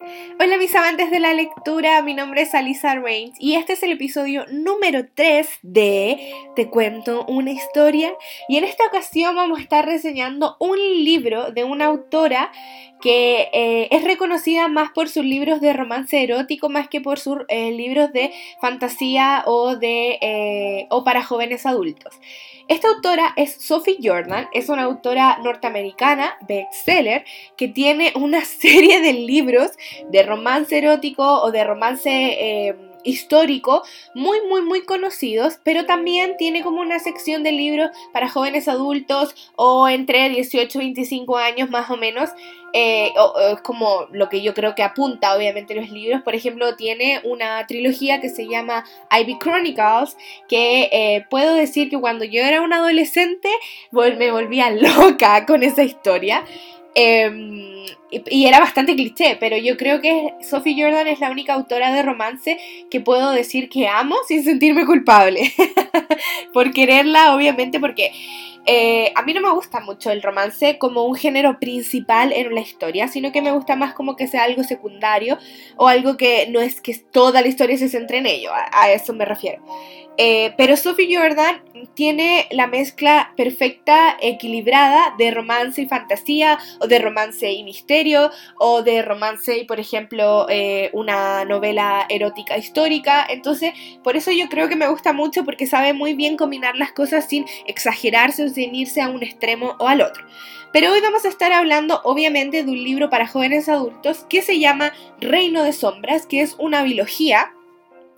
Hola mis amantes de la lectura, mi nombre es Alisa Reigns y este es el episodio número 3 de Te cuento una historia. Y en esta ocasión vamos a estar reseñando un libro de una autora que eh, es reconocida más por sus libros de romance erótico más que por sus eh, libros de fantasía o, de, eh, o para jóvenes adultos. Esta autora es Sophie Jordan, es una autora norteamericana, bestseller, que tiene una serie de libros de romance erótico o de romance histórico muy muy muy conocidos, pero también tiene como una sección de libros para jóvenes adultos o entre 18 y 25 años más o menos. Eh, como lo que yo creo que apunta obviamente los libros. Por ejemplo, tiene una trilogía que se llama Ivy Chronicles, que eh, puedo decir que cuando yo era una adolescente me volvía loca con esa historia. Em, y, era bastante cliché, pero yo creo que Sophie Jordan es la única autora de romance que puedo decir que amo sin sentirme culpable. Por quererla, obviamente, porque eh, a mí no me gusta mucho el romance como un género principal en una historia, sino que me gusta más como que sea algo secundario o algo que no es que toda la historia se centre en ello, a eso me refiero. Eh, pero Sophie Jordan tiene la mezcla perfecta, equilibrada de romance y fantasía, o de romance y misterio, o de romance y, por ejemplo, eh, una novela erótica histórica. Entonces, por eso yo creo que me gusta mucho porque sabe muy bien combinar las cosas sin exagerarse o sin irse a un extremo o al otro. Pero hoy vamos a estar hablando obviamente de un libro para jóvenes adultos que se llama Reino de Sombras, que es una biología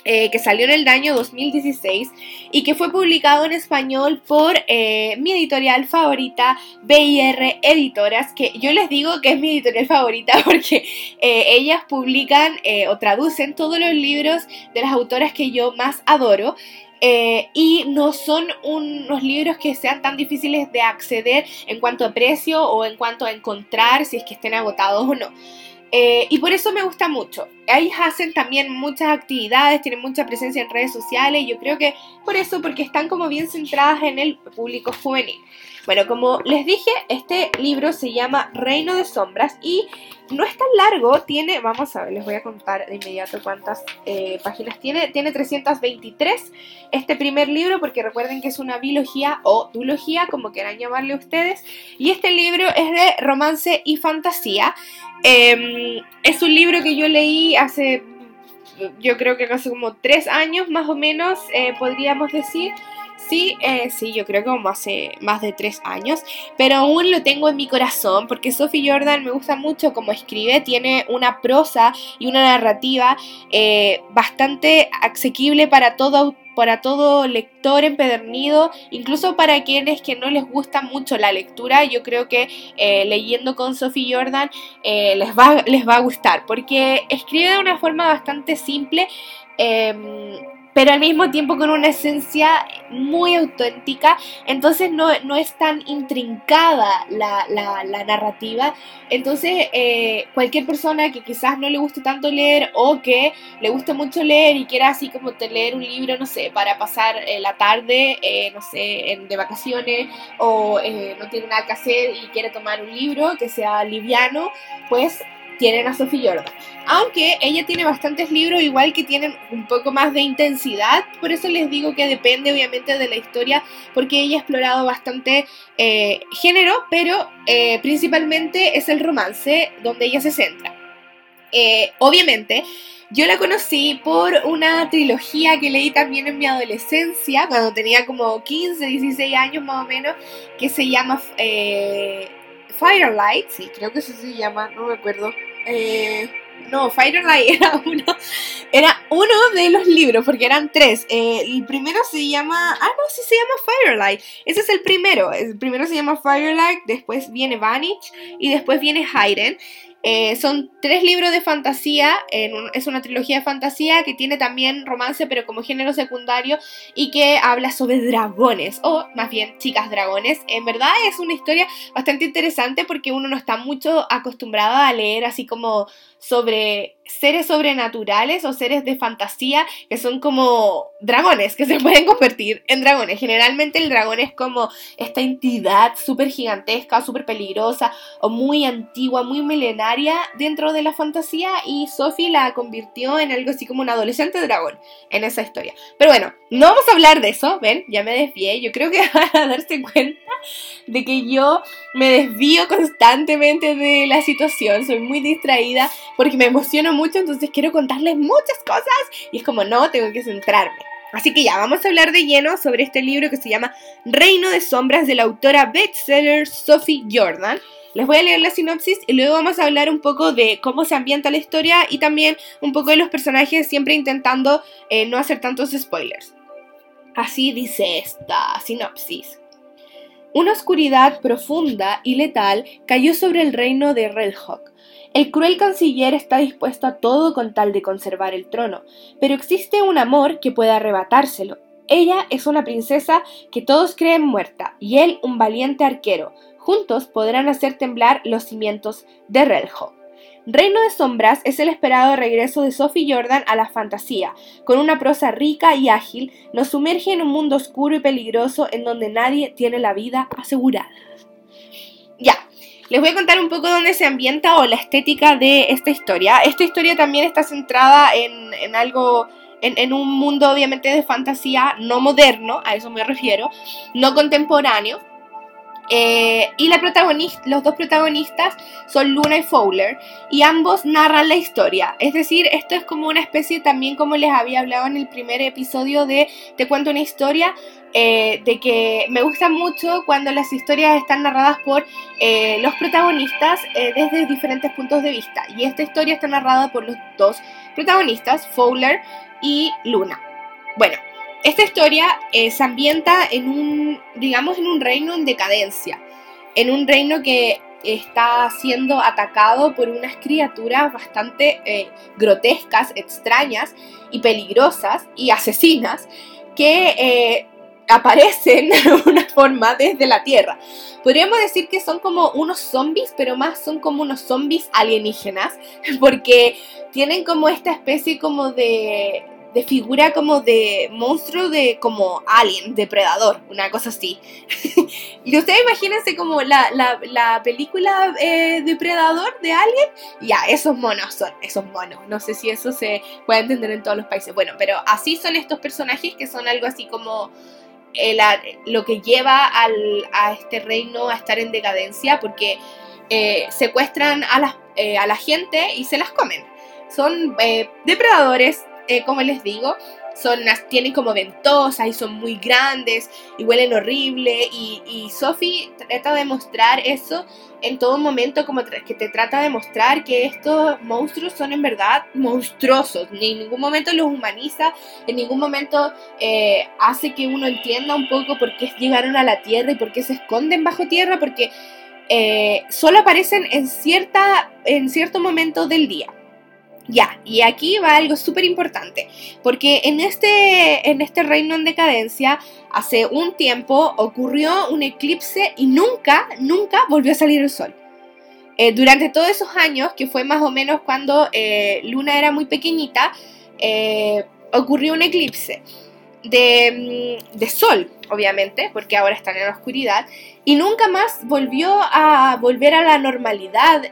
eh, que salió en el año 2016 y que fue publicado en español por eh, mi editorial favorita, BIR Editoras, que yo les digo que es mi editorial favorita porque eh, ellas publican o traducen todos los libros de las autoras que yo más adoro. y no son unos libros que sean tan difíciles de acceder en cuanto a precio o en cuanto a encontrar si es que estén agotados o no. Eh, y por eso me gusta mucho. Ahí hacen también muchas actividades, tienen mucha presencia en redes sociales. Y yo creo que por eso, porque están como bien centradas en el público juvenil. Bueno, como les dije, este libro se llama Reino de Sombras y no es tan largo, tiene, vamos a ver, les voy a contar de inmediato cuántas eh, páginas tiene. Tiene 323 este primer libro, porque recuerden que es una biología o duología, como quieran llamarle ustedes. Y este libro es de romance y fantasía. Em, es un libro que yo leí hace, yo creo que hace como tres años más o menos, eh, podríamos decir. Sí, eh, sí, yo creo que como hace más de tres años, pero aún lo tengo en mi corazón porque Sophie Jordan me gusta mucho como escribe, tiene una prosa y una narrativa eh, bastante asequible para todo para todo lector empedernido, incluso para quienes que no les gusta mucho la lectura, yo creo que eh, leyendo con Sophie Jordan les, va, les va a gustar, porque escribe de una forma bastante simple em, pero al mismo tiempo con una esencia muy auténtica, entonces no, es tan intrincada la, narrativa, entonces eh, cualquier persona que quizás no le guste tanto leer o que le guste mucho leer y quiera así como leer un libro, no sé, para pasar eh, la tarde, eh, no sé, de vacaciones o no tiene nada que hacer y quiere tomar un libro que sea liviano, pues tienen a Sophie Jordan. Aunque ella tiene bastantes libros, igual que tienen un poco más de intensidad, por eso les digo que depende obviamente de la historia, porque ella ha explorado bastante eh, género, pero eh, principalmente es el romance donde ella se centra. Eh, obviamente, yo la conocí por una trilogía que leí también en mi adolescencia, cuando tenía como 15, 16 años más o menos, que se llama Firelight, sí, creo que eso se llama, no me acuerdo. Eh, no, Firelight era uno, era uno de los libros, porque eran tres. Eh, el primero se llama, ah, no, sí se llama Firelight. Ese es el primero. El primero se llama Firelight, después viene Vanish y después viene Hayden. Eh, son tres libros de fantasía, es una trilogía de fantasía que tiene también romance, pero como género secundario, y que habla sobre dragones, o más bien chicas dragones. En verdad es una historia bastante interesante porque uno no está mucho acostumbrado a leer así como sobre seres sobrenaturales o seres de fantasía que son como dragones, que se pueden convertir en dragones. Generalmente el dragón es como esta entidad súper gigantesca, súper peligrosa o muy antigua, muy milenaria dentro de la fantasía y Sophie la convirtió en algo así como un adolescente dragón en esa historia. Pero bueno, no vamos a hablar de eso, ven, ya me desvié, yo creo que van a darse cuenta de que yo me desvío constantemente de la situación, soy muy distraída porque me emociono mucho, entonces quiero contarles muchas cosas y es como no, tengo que centrarme. Así que ya, vamos a hablar de lleno sobre este libro que se llama Reino de Sombras de la autora bestseller Sophie Jordan. Les voy a leer la sinopsis y luego vamos a hablar un poco de cómo se ambienta la historia y también un poco de los personajes, siempre intentando eh, no hacer tantos spoilers. Así dice esta sinopsis. Una oscuridad profunda y letal cayó sobre el reino de Redhawk. El cruel canciller está dispuesto a todo con tal de conservar el trono, pero existe un amor que puede arrebatárselo. Ella es una princesa que todos creen muerta y él un valiente arquero. Juntos podrán hacer temblar los cimientos de Redhawk. Reino de Sombras es el esperado regreso de Sophie Jordan a la fantasía. Con una prosa rica y ágil, nos sumerge en un mundo oscuro y peligroso en donde nadie tiene la vida asegurada. Ya, les voy a contar un poco dónde se ambienta o la estética de esta historia. Esta historia también está centrada en, algo, en, en, un mundo obviamente de fantasía no moderno, a eso me refiero, no contemporáneo. Eh, y los dos protagonistas son Luna y Fowler y ambos narran la historia. Es decir, esto es como una especie también como les había hablado en el primer episodio de Te cuento una historia, eh, de que me gusta mucho cuando las historias están narradas por eh, los protagonistas desde diferentes puntos de vista. Y esta historia está narrada por los dos protagonistas, Fowler y Luna. Bueno, esta historia eh, se ambienta en un, digamos, en un reino en decadencia, en un reino que está siendo atacado por unas criaturas bastante eh, grotescas, extrañas y peligrosas y asesinas que eh, aparecen de una forma desde la Tierra. Podríamos decir que son como unos zombies, pero más son como unos zombies alienígenas, porque tienen como esta especie como de, de figura como de monstruo de como alien, depredador, una cosa así. y ustedes imagínense como la, la, película eh, Depredador de Alien, ya, esos monos son, esos monos. No sé si eso se puede entender en todos los países. Bueno, pero así son estos personajes que son algo así como... Eh, lo que lleva al, a este reino a estar en decadencia porque eh, secuestran a la, a la gente y se las comen. Son depredadores eh, como les digo, son tienen como ventosas y son muy grandes y huelen horrible. Y, y Sophie trata de mostrar eso en todo momento como que te trata de mostrar que estos monstruos son en verdad monstruosos. Ni en ningún momento los humaniza en ningún momento eh, hace que uno entienda un poco por qué llegaron a la tierra y por qué se esconden bajo tierra porque eh, solo aparecen en cierta en cierto momento del día ya, y aquí va algo súper importante, porque en este, en este reino en decadencia, hace un tiempo ocurrió un eclipse y nunca, nunca volvió a salir el sol. Eh, durante todos esos años, que fue más o menos cuando eh, Luna era muy pequeñita, eh, ocurrió un eclipse de, mm, de, sol, obviamente, porque ahora están en la oscuridad, y nunca más volvió a volver a la normalidad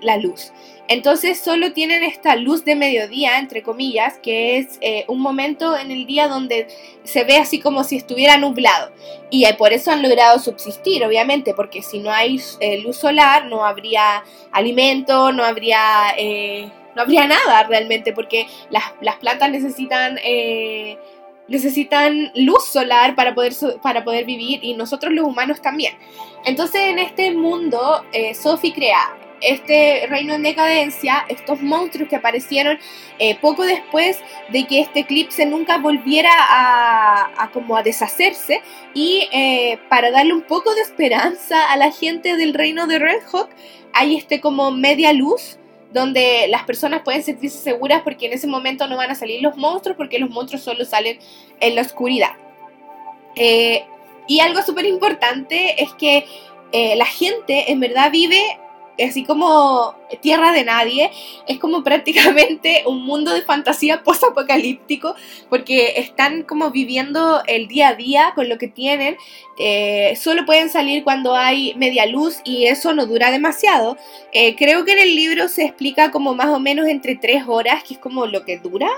la luz. Entonces solo tienen esta luz de mediodía, entre comillas, que es eh, un momento en el día donde se ve así como si estuviera nublado. Y eh, por eso han logrado subsistir, obviamente, porque si no hay eh, luz solar no habría alimento, no habría, no habría nada realmente, porque las, las plantas necesitan necesitan luz solar para poder, para poder vivir y nosotros los humanos también. Entonces en este mundo Sophie crea este reino en decadencia, estos monstruos que aparecieron eh, poco después de que este eclipse nunca volviera a, como a deshacerse y eh, para darle un poco de esperanza a la gente del reino de Red Hawk hay este como media luz donde las personas pueden sentirse seguras porque en ese momento no van a salir los monstruos porque los monstruos solo salen en la oscuridad. Eh, y algo súper importante es que la gente en verdad vive así como Tierra de Nadie, es como prácticamente un mundo de fantasía post-apocalíptico, porque están como viviendo el día a día con lo que tienen, eh, solo pueden salir cuando hay media luz y eso no dura demasiado. Eh, creo que en el libro se explica como más o menos entre tres horas, que es como lo que dura,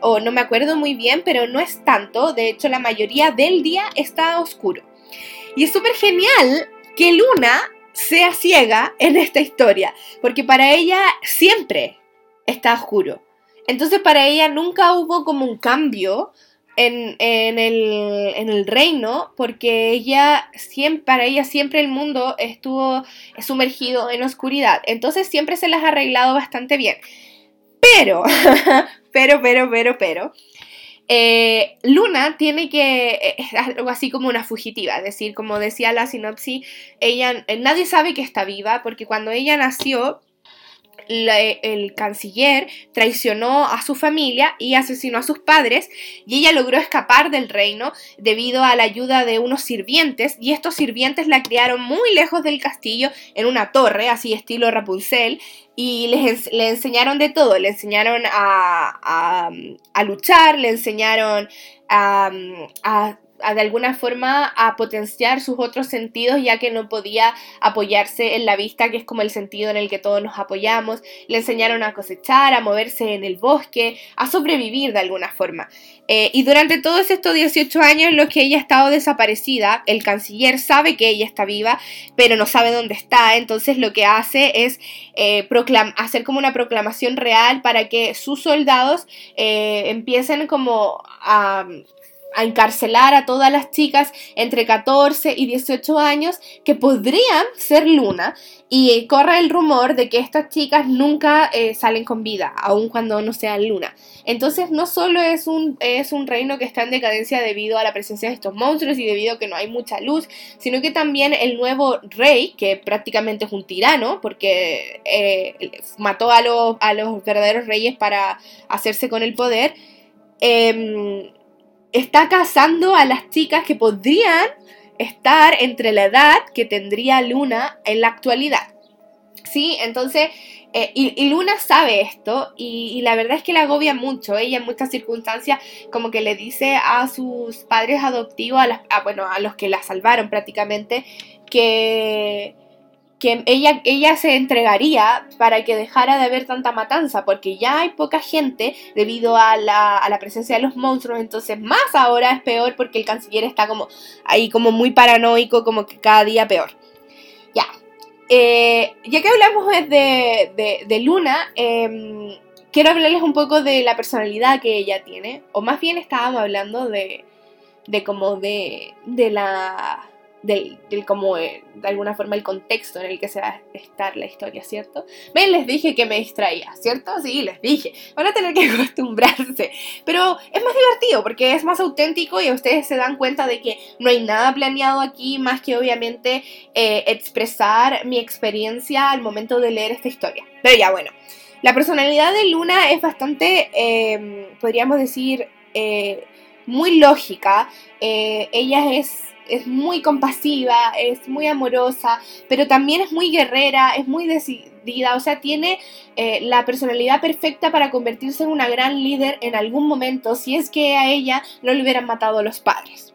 o no me acuerdo muy bien, pero no es tanto, de hecho la mayoría del día está oscuro. Y es súper genial que Luna sea ciega en esta historia, porque para ella siempre está oscuro. Entonces para ella nunca hubo como un cambio en, el, reino, porque ella siempre, para ella siempre el mundo estuvo sumergido en oscuridad. Entonces siempre se las ha arreglado bastante bien. Pero, pero, pero, pero, pero, eh, Luna tiene que, eh, es algo así como una fugitiva, es decir, como decía la sinopsis, ella, eh, nadie sabe que está viva porque cuando ella nació, el canciller traicionó a su familia y asesinó a sus padres y ella logró escapar del reino debido a la ayuda de unos sirvientes y estos sirvientes la criaron muy lejos del castillo en una torre, así estilo Rapunzel, y les, le enseñaron de todo, le enseñaron a, a, luchar, le enseñaron a, a de alguna forma a potenciar sus otros sentidos ya que no podía apoyarse en la vista que es como el sentido en el que todos nos apoyamos. Le enseñaron a cosechar a moverse en el bosque a sobrevivir de alguna forma. Eh, y durante todos estos 18 años en los que ella ha estado desaparecida el canciller sabe que ella está viva pero no sabe dónde está. Entonces lo que hace es eh, hacer como una proclamación real para que sus soldados eh, empiecen como a a encarcelar a todas las chicas entre 14 y 18 años que podrían ser Luna y corre el rumor de que estas chicas nunca eh, salen con vida, aun cuando no sean Luna. Entonces no solo es un, es un reino que está en decadencia debido a la presencia de estos monstruos y debido a que no hay mucha luz, sino que también el nuevo rey, que prácticamente es un tirano, porque eh, mató a los, a los verdaderos reyes para hacerse con el poder, eh, está casando a las chicas que podrían estar entre la edad que tendría Luna en la actualidad. ¿Sí? Entonces, eh, y, Luna sabe esto y, la verdad es que la agobia mucho. Ella en muchas circunstancias como que le dice a sus padres adoptivos, a, bueno, a los que la salvaron prácticamente, que, que ella, ella se entregaría para que dejara de haber tanta matanza, porque ya hay poca gente debido a la, a la, presencia de los monstruos, entonces más ahora es peor porque el canciller está como ahí como muy paranoico, como que cada día peor. Ya, eh, ya que hablamos de, de, Luna, em, quiero hablarles un poco de la personalidad que ella tiene, o más bien estábamos hablando de, de como de, de la del, como eh, de alguna forma el contexto en el que se va a estar la historia, ¿cierto? Ven, les dije que me distraía, ¿cierto? Sí, les dije. Van a tener que acostumbrarse. Pero es más divertido porque es más auténtico y ustedes se dan cuenta de que no hay nada planeado aquí más que obviamente eh, expresar mi experiencia al momento de leer esta historia. Pero ya, bueno. La personalidad de Luna es bastante, em, podríamos decir, eh, muy lógica. ella es es muy compasiva, es muy amorosa, pero también es muy guerrera, es muy decidida, o sea, tiene eh, la personalidad perfecta para convertirse en una gran líder en algún momento si es que a ella no le hubieran matado a los padres.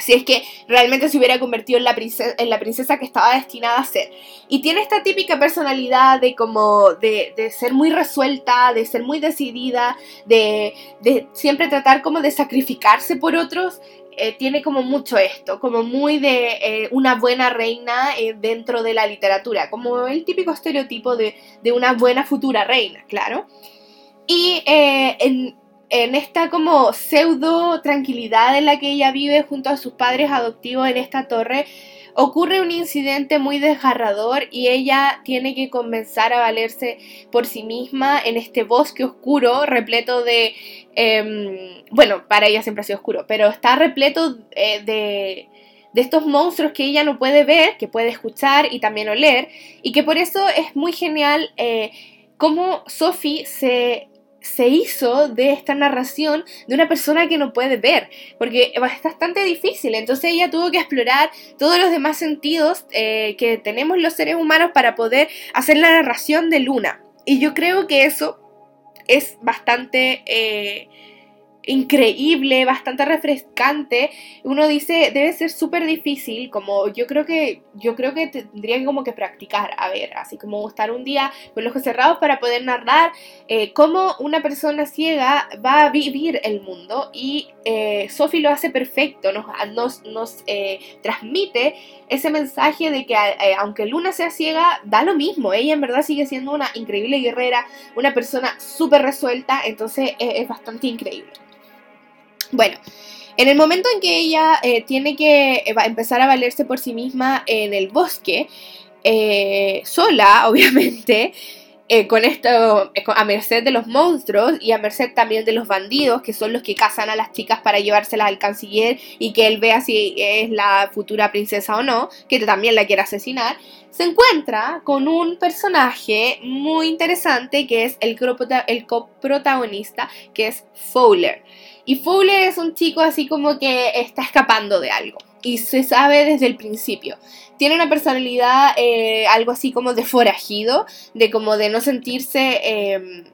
Si es que realmente se hubiera convertido en la, princesa, en la princesa que estaba destinada a ser. Y tiene esta típica personalidad de como de, de ser muy resuelta, de ser muy decidida, de, de siempre tratar como de sacrificarse por otros eh, tiene como mucho esto, como muy de eh, una buena reina eh, dentro de la literatura, como el típico estereotipo de, una buena futura reina, claro. Y en, en esta como pseudo tranquilidad en la que ella vive junto a sus padres adoptivos en esta torre, Ocurre un incidente muy desgarrador y ella tiene que comenzar a valerse por sí misma en este bosque oscuro, repleto de... Em, bueno, para ella siempre ha sido oscuro, pero está repleto eh, de, de estos monstruos que ella no puede ver, que puede escuchar y también oler, y que por eso es muy genial eh, cómo Sophie se se hizo de esta narración de una persona que no puede ver, porque es bastante difícil. Entonces ella tuvo que explorar todos los demás sentidos eh, que tenemos los seres humanos para poder hacer la narración de Luna. Y yo creo que eso es bastante... Eh, increíble, bastante refrescante. Uno dice, debe ser súper difícil, como yo creo que yo creo que tendría que como que practicar, a ver, así como estar un día con los ojos cerrados para poder narrar eh, cómo una persona ciega va a vivir el mundo y eh, Sophie lo hace perfecto, nos, nos, nos eh, transmite ese mensaje de que eh, aunque Luna sea ciega, da lo mismo, ella en verdad sigue siendo una increíble guerrera, una persona súper resuelta, entonces es bastante increíble. Bueno, en el momento en que ella eh, tiene que eh, empezar a valerse por sí misma en el bosque, eh, sola, obviamente, con esto, a merced de los monstruos y a merced también de los bandidos, que son los que cazan a las chicas para llevárselas al canciller y que él vea si es la futura princesa o no, que también la quiere asesinar, se encuentra con un personaje muy interesante que es el, el coprotagonista, que es Fowler. Y Fowler es un chico así como que está escapando de algo. Y se sabe desde el principio. Tiene una personalidad eh, algo así como de forajido, de como de no sentirse, em,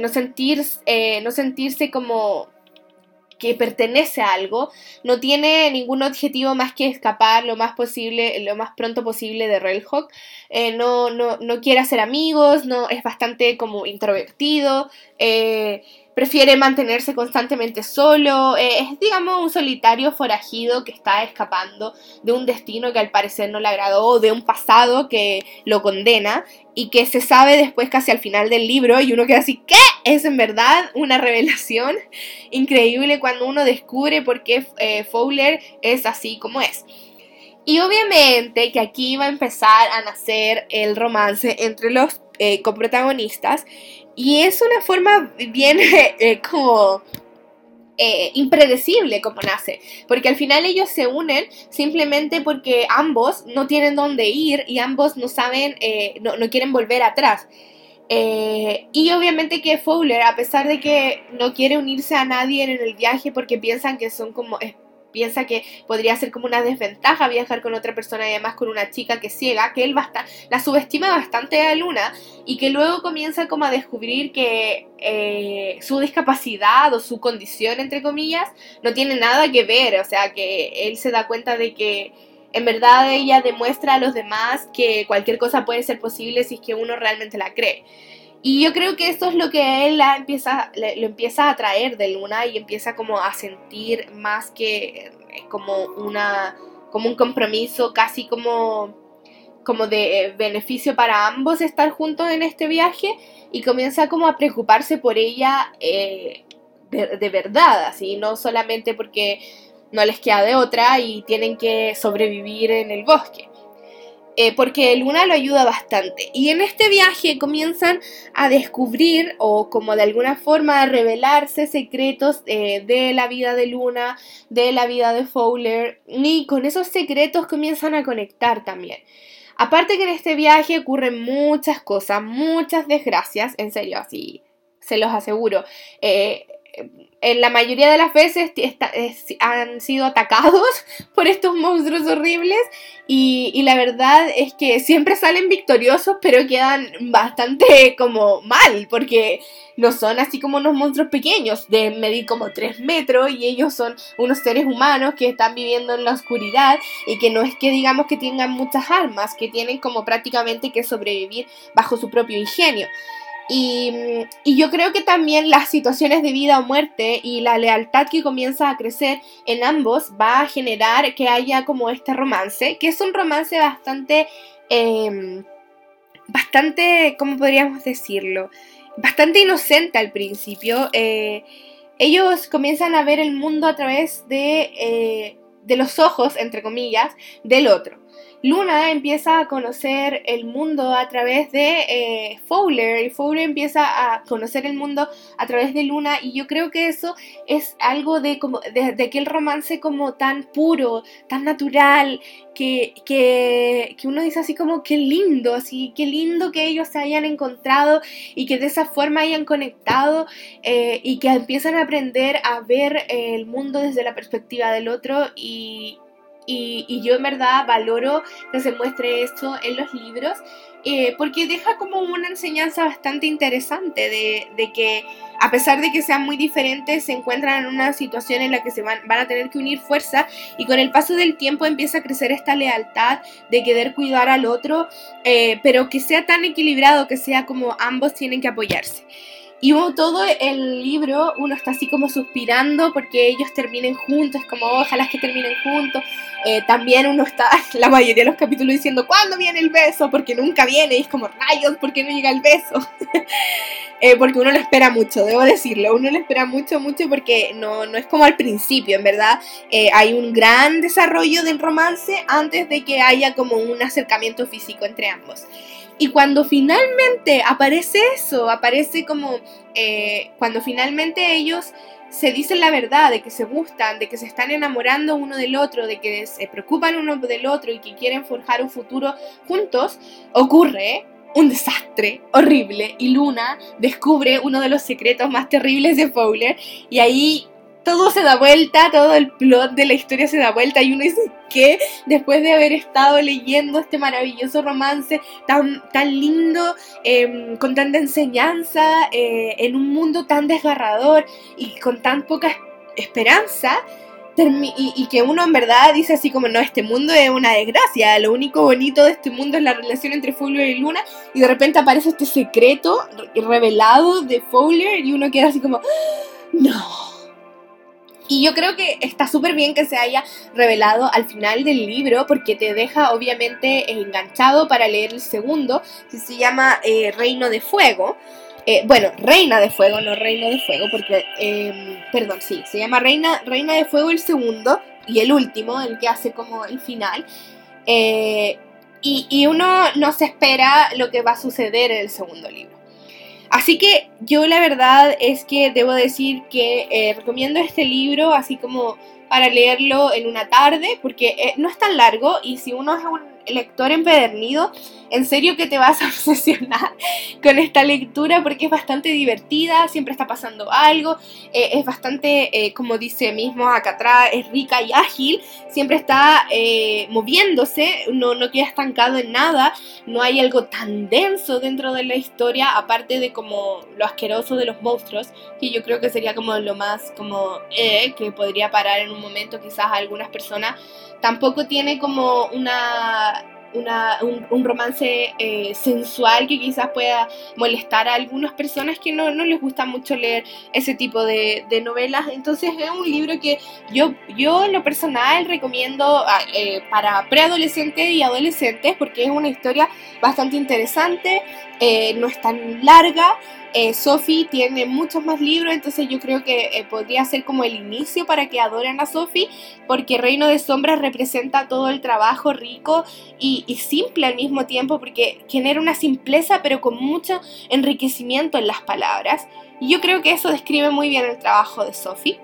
no, sentir, eh, no sentirse como que pertenece a algo, no tiene ningún objetivo más que escapar lo más posible, lo más pronto posible de Railhawk. Eh, no, no, no, quiere hacer amigos, no, es bastante como introvertido. Eh, prefiere mantenerse constantemente solo, eh, es digamos un solitario forajido que está escapando de un destino que al parecer no le agradó, de un pasado que lo condena y que se sabe después casi al final del libro y uno queda así, ¿qué? Es en verdad una revelación increíble cuando uno descubre por qué eh, Fowler es así como es. Y obviamente que aquí va a empezar a nacer el romance entre los eh, coprotagonistas y es una forma bien eh, como eh, impredecible como nace, porque al final ellos se unen simplemente porque ambos no tienen dónde ir y ambos no saben, eh, no, no, quieren volver atrás. y obviamente que Fowler, a pesar de que no quiere unirse a nadie en el viaje porque piensan que son como piensa que podría ser como una desventaja viajar con otra persona y además con una chica que ciega, que él basta, la subestima bastante a Luna y que luego comienza como a descubrir que eh, su discapacidad o su condición, entre comillas, no tiene nada que ver, o sea que él se da cuenta de que en verdad ella demuestra a los demás que cualquier cosa puede ser posible si es que uno realmente la cree. Y yo creo que esto es lo que él la empieza, lo empieza a atraer de Luna y empieza como a sentir más que eh, como una como un compromiso casi como como de eh, beneficio para ambos estar juntos en este viaje y comienza como a preocuparse por ella eh, de, de, verdad, así, no solamente porque no les queda de otra y tienen que sobrevivir en el bosque. Eh, porque Luna lo ayuda bastante. Y en este viaje comienzan a descubrir o como de alguna forma a revelarse secretos eh, de la vida de Luna, de la vida de Fowler, y con esos secretos comienzan a conectar también. Aparte que en este viaje ocurren muchas cosas, muchas desgracias, en serio, así se los aseguro. Eh, en la mayoría de las veces han sido atacados por estos monstruos horribles y, la verdad es que siempre salen victoriosos pero quedan bastante como mal porque no son así como unos monstruos pequeños de medir como 3 metros y ellos son unos seres humanos que están viviendo en la oscuridad y que no es que digamos que tengan muchas armas, que tienen como prácticamente que sobrevivir bajo su propio ingenio. Y, yo creo que también las situaciones de vida o muerte y la lealtad que comienza a crecer en ambos va a generar que haya como este romance, que es un romance bastante, em, bastante, ¿cómo podríamos decirlo? Bastante inocente al principio. Eh, ellos comienzan a ver el mundo a través de, eh, de los ojos, entre comillas, del otro. Luna empieza a conocer el mundo a través de eh, Fowler y Fowler empieza a conocer el mundo a través de Luna y yo creo que eso es algo de, como, de, aquel romance como tan puro, tan natural, que, que, que, uno dice así como qué lindo, así qué lindo que ellos se hayan encontrado y que de esa forma hayan conectado eh, y que empiezan a aprender a ver el mundo desde la perspectiva del otro y, y, yo en verdad valoro que se muestre esto en los libros eh, porque deja como una enseñanza bastante interesante de, que a pesar de que sean muy diferentes se encuentran en una situación en la que se van, van a tener que unir fuerzas y con el paso del tiempo empieza a crecer esta lealtad de querer cuidar al otro eh, pero que sea tan equilibrado que sea como ambos tienen que apoyarse. Y todo el libro uno está así como suspirando porque ellos terminen juntos, es como ojalá que terminen juntos. Eh, también uno está la mayoría de los capítulos diciendo ¿cuándo viene el beso? Porque nunca viene y es como rayos, ¿por qué no llega el beso? eh, porque uno lo espera mucho, debo decirlo, uno lo espera mucho, mucho porque no, no es como al principio, en verdad. Eh, hay un gran desarrollo del romance antes de que haya como un acercamiento físico entre ambos. Y cuando finalmente aparece eso, aparece como eh, cuando finalmente ellos se dicen la verdad, de que se gustan, de que se están enamorando uno del otro, de que se preocupan uno del otro y que quieren forjar un futuro juntos, ocurre un desastre horrible y Luna descubre uno de los secretos más terribles de Fowler y ahí todo se da vuelta, todo el plot de la historia se da vuelta y uno dice que después de haber estado leyendo este maravilloso romance tan, tan lindo, em, con tanta enseñanza, eh, en un mundo tan desgarrador y con tan poca esperanza, y, y, que uno en verdad dice así como, no, este mundo es una desgracia, lo único bonito de este mundo es la relación entre Fowler y Luna, y de repente aparece este secreto revelado de Fowler y uno queda así como, no y yo creo que está súper bien que se haya revelado al final del libro porque te deja obviamente enganchado para leer el segundo, que se llama eh, Reino de Fuego. Eh, bueno, Reina de Fuego, no Reino de Fuego, porque, em, perdón, sí, se llama Reina, Reina de Fuego el segundo y el último, el que hace como el final. Eh, y, y uno no se espera lo que va a suceder en el segundo libro. Así que yo la verdad es que debo decir que eh, recomiendo este libro así como para leerlo en una tarde, porque eh, no es tan largo y si uno es un lector empedernido, en serio que te vas a obsesionar con esta lectura porque es bastante divertida, siempre está pasando algo, eh, es bastante, eh, como dice mismo acá atrás, es rica y ágil, siempre está eh, moviéndose, no, no queda estancado en nada, no hay algo tan denso dentro de la historia, aparte de como lo asqueroso de los monstruos, que yo creo que sería como lo más como que podría parar en un momento quizás a algunas personas tampoco tiene como una, un, romance eh, sensual que quizás pueda molestar a algunas personas que no, les gusta mucho leer ese tipo de, novelas. Entonces es un libro que yo, yo lo personal recomiendo ah, eh, para preadolescentes y adolescentes porque es una historia bastante interesante, eh, no es tan larga. Eh, Sophie tiene muchos más libros, entonces yo creo que eh, podría ser como el inicio para que adoren a Sophie, porque Reino de Sombras representa todo el trabajo rico y, y simple al mismo tiempo, porque genera una simpleza pero con mucho enriquecimiento en las palabras. Y yo creo que eso describe muy bien el trabajo de Sophie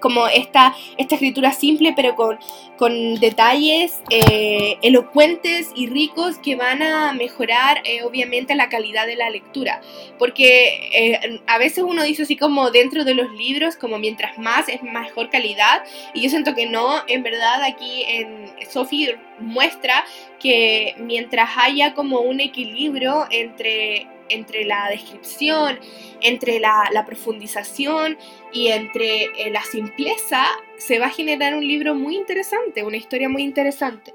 como esta, esta escritura simple pero con, con detalles eh, elocuentes y ricos que van a mejorar eh, obviamente la calidad de la lectura. Porque eh, a veces uno dice así como dentro de los libros, como mientras más es mejor calidad y yo siento que no, en verdad aquí en Sophie muestra que mientras haya como un equilibrio entre entre la descripción, entre la, profundización y entre eh, la simpleza, se va a generar un libro muy interesante, una historia muy interesante.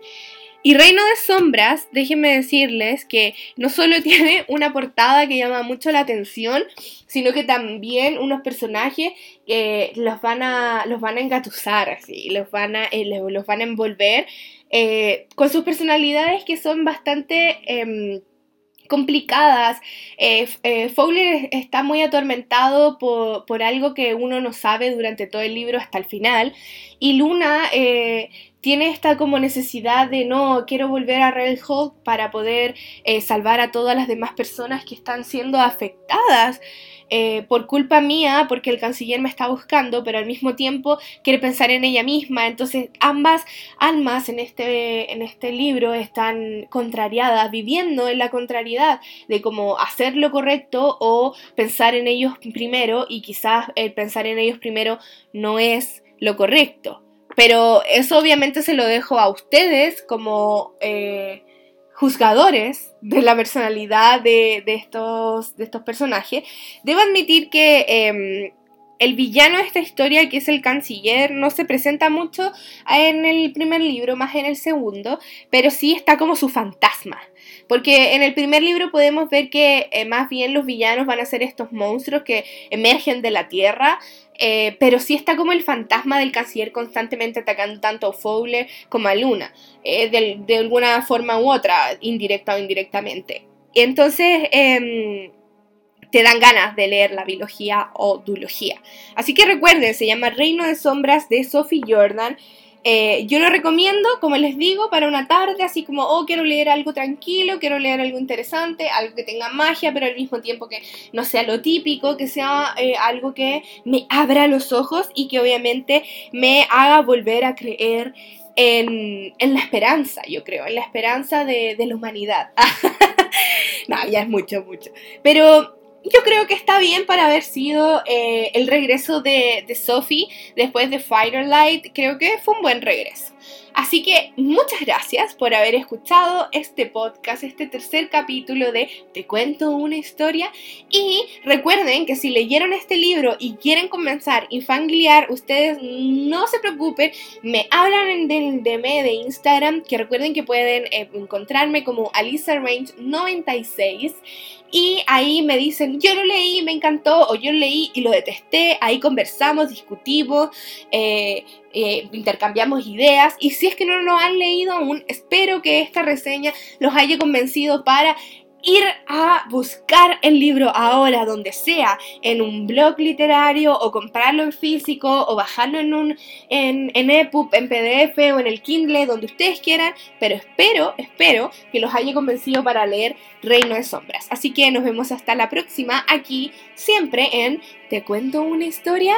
Y Reino de Sombras, déjenme decirles que no solo tiene una portada que llama mucho la atención, sino que también unos personajes que los, van a, los van a engatusar, así, los van a, eh, los van a envolver eh, con sus personalidades que son bastante em, complicadas. Eh, eh, Fowler está muy atormentado por, algo que uno no sabe durante todo el libro hasta el final. Y Luna eh, tiene esta como necesidad de no, quiero volver a Red Hulk para poder salvar a todas las demás personas que están siendo afectadas eh, por culpa mía, porque el canciller me está buscando, pero al mismo tiempo quiere pensar en ella misma. Entonces ambas almas en este, en este libro están contrariadas, viviendo en la contrariedad de cómo hacer lo correcto o pensar en ellos primero y quizás el pensar en ellos primero no es lo correcto. Pero eso obviamente se lo dejo a ustedes como eh, juzgadores de la personalidad de, estos, personajes. Debo admitir que em, el villano de esta historia, que es el canciller, no se presenta mucho en el primer libro, más en el segundo, pero sí está como su fantasma. Porque en el primer libro podemos ver que eh, más bien los villanos van a ser estos monstruos que emergen de la tierra, eh, pero sí está como el fantasma del canciller constantemente atacando tanto a Fowler como a Luna, eh, de, alguna forma u otra, indirecta o indirectamente. Entonces em, te dan ganas de leer la biología o duología. Así que recuerden, se llama Reino de Sombras de Sophie Jordan. Eh, yo lo recomiendo, como les digo, para una tarde, así como, oh, quiero leer algo tranquilo, quiero leer algo interesante, algo que tenga magia, pero al mismo tiempo que no sea lo típico, que sea eh, algo que me abra los ojos y que obviamente me haga volver a creer en, la esperanza, yo creo, en la esperanza de, de la humanidad. no, ya es mucho, mucho. Pero yo creo que está bien para haber sido eh, el regreso de, de Sophie después de Firelight. Creo que fue un buen regreso. Así que muchas gracias por haber escuchado este podcast, este tercer capítulo de Te cuento una historia. Y recuerden que si leyeron este libro y quieren comenzar infangliar, ustedes no se preocupen, me hablan en el de Instagram, que recuerden que pueden eh, encontrarme como Alisa Range 96 y ahí me dicen, yo lo leí, me encantó, o yo lo leí y lo detesté, ahí conversamos, discutimos, eh, eh, intercambiamos ideas, y si es que no lo han leído aún, espero que esta reseña los haya convencido para ir a buscar el libro ahora donde sea, en un blog literario o comprarlo en físico o bajarlo en un en, en EPUB, en PDF o en el Kindle, donde ustedes quieran, pero espero, espero que los haya convencido para leer Reino de Sombras. Así que nos vemos hasta la próxima aquí, siempre en Te cuento una historia